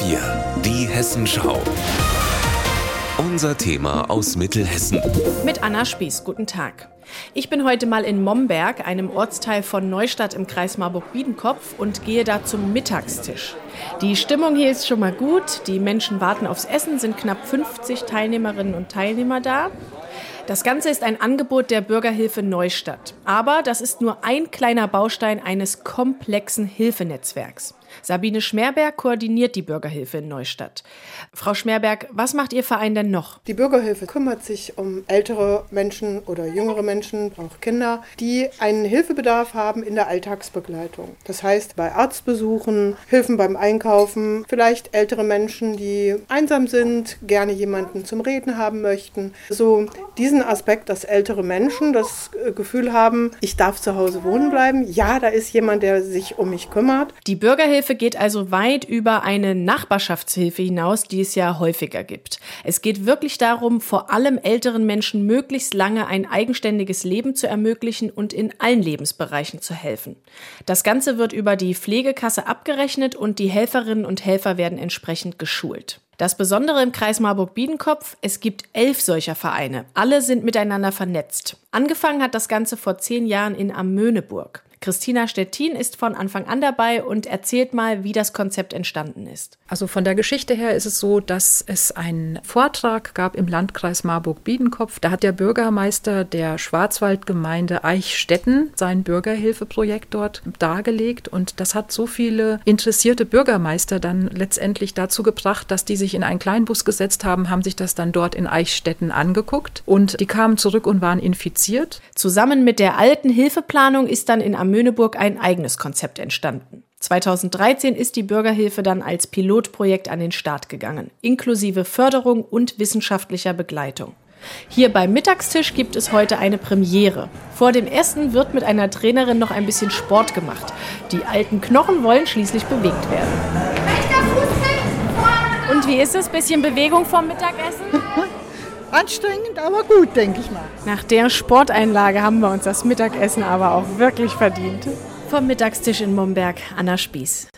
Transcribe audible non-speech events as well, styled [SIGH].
HR4, die Hessenschau. Unser Thema aus Mittelhessen. Mit Anna Spieß, guten Tag. Ich bin heute mal in Momberg, einem Ortsteil von Neustadt im Kreis Marburg-Biedenkopf und gehe da zum Mittagstisch. Die Stimmung hier ist schon mal gut, die Menschen warten aufs Essen, sind knapp 50 Teilnehmerinnen und Teilnehmer da. Das Ganze ist ein Angebot der Bürgerhilfe Neustadt. Aber das ist nur ein kleiner Baustein eines komplexen Hilfenetzwerks. Sabine Schmerberg koordiniert die Bürgerhilfe in Neustadt. Frau Schmerberg, was macht Ihr Verein denn noch? Die Bürgerhilfe kümmert sich um ältere Menschen oder jüngere Menschen, auch Kinder, die einen Hilfebedarf haben in der Alltagsbegleitung. Das heißt, bei Arztbesuchen, Hilfen beim Einkaufen, vielleicht ältere Menschen, die einsam sind, gerne jemanden zum Reden haben möchten. So diesen Aspekt, dass ältere Menschen das Gefühl haben, ich darf zu Hause wohnen bleiben. Ja, da ist jemand, der sich um mich kümmert. Die Bürgerhilfe Hilfe geht also weit über eine Nachbarschaftshilfe hinaus, die es ja häufiger gibt. Es geht wirklich darum, vor allem älteren Menschen möglichst lange ein eigenständiges Leben zu ermöglichen und in allen Lebensbereichen zu helfen. Das Ganze wird über die Pflegekasse abgerechnet und die Helferinnen und Helfer werden entsprechend geschult. Das Besondere im Kreis Marburg-Biedenkopf, es gibt elf solcher Vereine. Alle sind miteinander vernetzt. Angefangen hat das Ganze vor zehn Jahren in Amöneburg. Christina Stettin ist von Anfang an dabei und erzählt mal, wie das Konzept entstanden ist. Also von der Geschichte her ist es so, dass es einen Vortrag gab im Landkreis Marburg-Biedenkopf. Da hat der Bürgermeister der Schwarzwaldgemeinde Eichstätten sein Bürgerhilfeprojekt dort dargelegt und das hat so viele interessierte Bürgermeister dann letztendlich dazu gebracht, dass die sich in einen Kleinbus gesetzt haben, haben sich das dann dort in Eichstätten angeguckt und die kamen zurück und waren infiziert. Zusammen mit der alten Hilfeplanung ist dann in Möhneburg ein eigenes Konzept entstanden. 2013 ist die Bürgerhilfe dann als Pilotprojekt an den Start gegangen, inklusive Förderung und wissenschaftlicher Begleitung. Hier beim Mittagstisch gibt es heute eine Premiere. Vor dem Essen wird mit einer Trainerin noch ein bisschen Sport gemacht. Die alten Knochen wollen schließlich bewegt werden. Und wie ist es? Bisschen Bewegung vorm Mittagessen? [LAUGHS] Anstrengend, aber gut, denke ich mal. Nach der Sporteinlage haben wir uns das Mittagessen aber auch wirklich verdient. Vom Mittagstisch in Momberg, Anna Spieß.